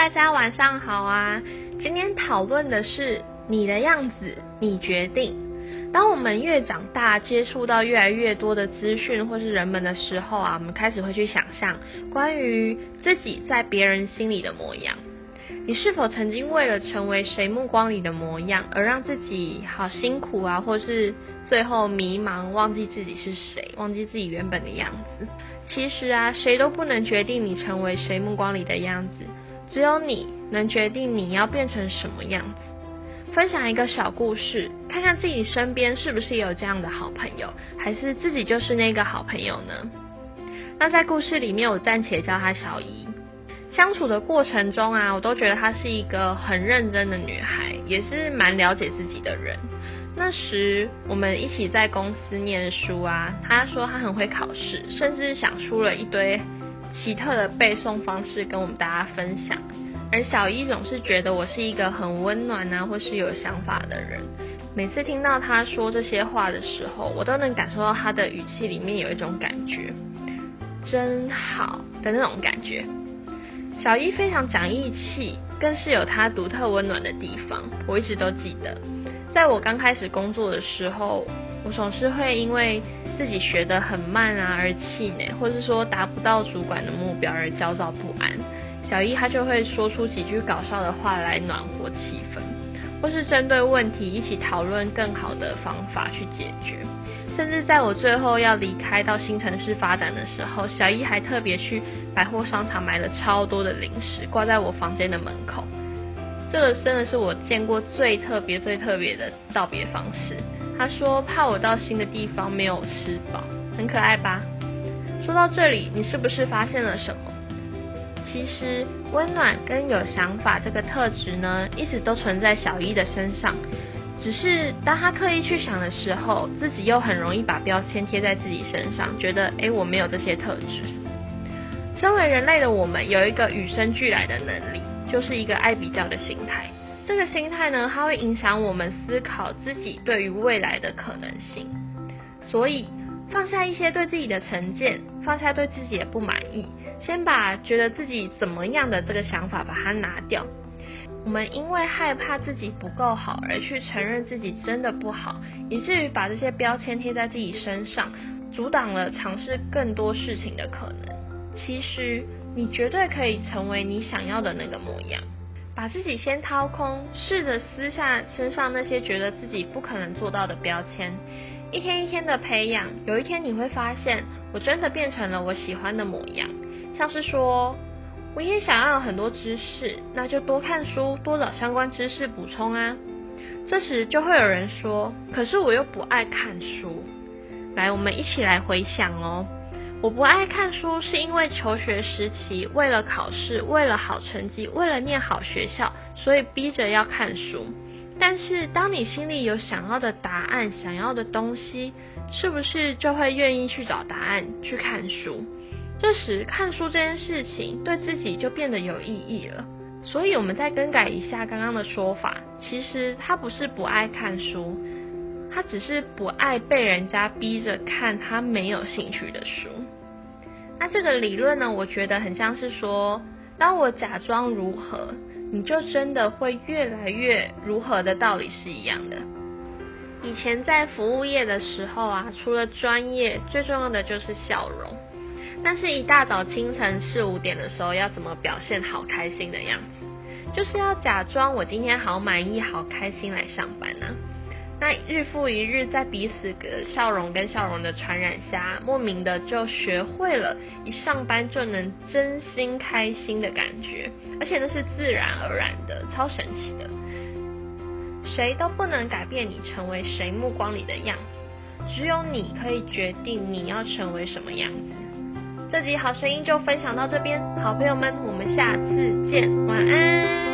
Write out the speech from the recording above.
大家晚上好啊！今天讨论的是你的样子，你决定。当我们越长大，接触到越来越多的资讯或是人们的时候啊，我们开始会去想象关于自己在别人心里的模样。你是否曾经为了成为谁目光里的模样，而让自己好辛苦啊，或是最后迷茫，忘记自己是谁，忘记自己原本的样子？其实啊，谁都不能决定你成为谁目光里的样子。只有你能决定你要变成什么样子。分享一个小故事，看看自己身边是不是有这样的好朋友，还是自己就是那个好朋友呢？那在故事里面，我暂且叫她小姨。相处的过程中啊，我都觉得她是一个很认真的女孩，也是蛮了解自己的人。那时我们一起在公司念书啊，她说她很会考试，甚至想出了一堆。奇特的背诵方式跟我们大家分享，而小一总是觉得我是一个很温暖啊，或是有想法的人。每次听到他说这些话的时候，我都能感受到他的语气里面有一种感觉，真好的那种感觉。小一非常讲义气，更是有他独特温暖的地方，我一直都记得。在我刚开始工作的时候。我总是会因为自己学得很慢啊而气馁，或是说达不到主管的目标而焦躁不安。小一他就会说出几句搞笑的话来暖和气氛，或是针对问题一起讨论更好的方法去解决。甚至在我最后要离开到新城市发展的时候，小一还特别去百货商场买了超多的零食挂在我房间的门口。这个真的是我见过最特别、最特别的道别方式。他说怕我到新的地方没有吃饱，很可爱吧？说到这里，你是不是发现了什么？其实温暖跟有想法这个特质呢，一直都存在小一的身上，只是当他刻意去想的时候，自己又很容易把标签贴在自己身上，觉得诶我没有这些特质。身为人类的我们，有一个与生俱来的能力，就是一个爱比较的心态。这个心态呢，它会影响我们思考自己对于未来的可能性。所以，放下一些对自己的成见，放下对自己的不满意，先把觉得自己怎么样的这个想法把它拿掉。我们因为害怕自己不够好而去承认自己真的不好，以至于把这些标签贴在自己身上，阻挡了尝试更多事情的可能。其实，你绝对可以成为你想要的那个模样。把自己先掏空，试着撕下身上那些觉得自己不可能做到的标签，一天一天的培养，有一天你会发现，我真的变成了我喜欢的模样。像是说，我也想要有很多知识，那就多看书，多找相关知识补充啊。这时就会有人说，可是我又不爱看书。来，我们一起来回想哦。我不爱看书，是因为求学时期为了考试，为了好成绩，为了念好学校，所以逼着要看书。但是，当你心里有想要的答案、想要的东西，是不是就会愿意去找答案、去看书？这时，看书这件事情对自己就变得有意义了。所以，我们再更改一下刚刚的说法，其实他不是不爱看书，他只是不爱被人家逼着看他没有兴趣的书。那这个理论呢？我觉得很像是说，当我假装如何，你就真的会越来越如何的道理是一样的。以前在服务业的时候啊，除了专业，最重要的就是笑容。但是，一大早清晨四五点的时候，要怎么表现好开心的样子？就是要假装我今天好满意、好开心来上班呢。那日复一日，在彼此的笑容跟笑容的传染下，莫名的就学会了一上班就能真心开心的感觉，而且那是自然而然的，超神奇的。谁都不能改变你成为谁目光里的样子，只有你可以决定你要成为什么样子。这集好声音就分享到这边，好朋友们，我们下次见，晚安。